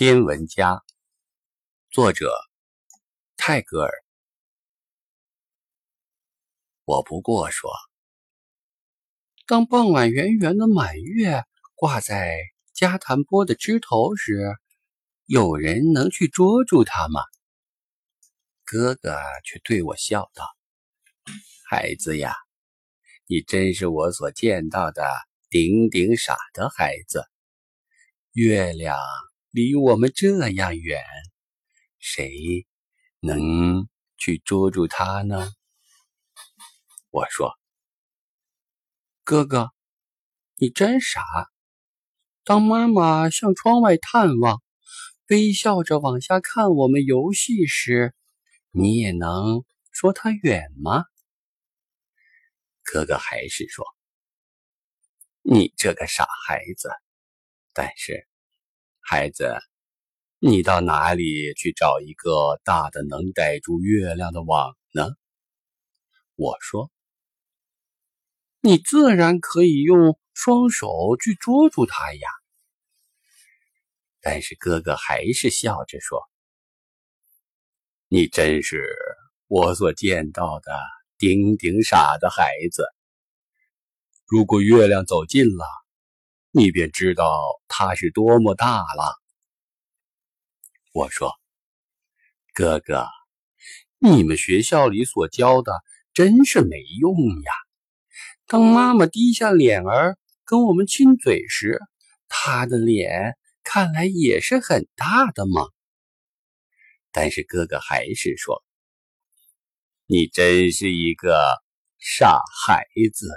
天文家，作者泰戈尔。我不过说，当傍晚圆圆的满月挂在加檀波的枝头时，有人能去捉住它吗？哥哥却对我笑道：“孩子呀，你真是我所见到的顶顶傻的孩子。月亮。”离我们这样远，谁能去捉住它呢？我说：“哥哥，你真傻。当妈妈向窗外探望，微笑着往下看我们游戏时，你也能说它远吗？”哥哥还是说：“你这个傻孩子。”但是。孩子，你到哪里去找一个大的能逮住月亮的网呢？我说：“你自然可以用双手去捉住它呀。”但是哥哥还是笑着说：“你真是我所见到的顶顶傻的孩子。如果月亮走近了。”你便知道它是多么大了。我说：“哥哥，你们学校里所教的真是没用呀。当妈妈低下脸儿跟我们亲嘴时，她的脸看来也是很大的嘛。”但是哥哥还是说：“你真是一个傻孩子。”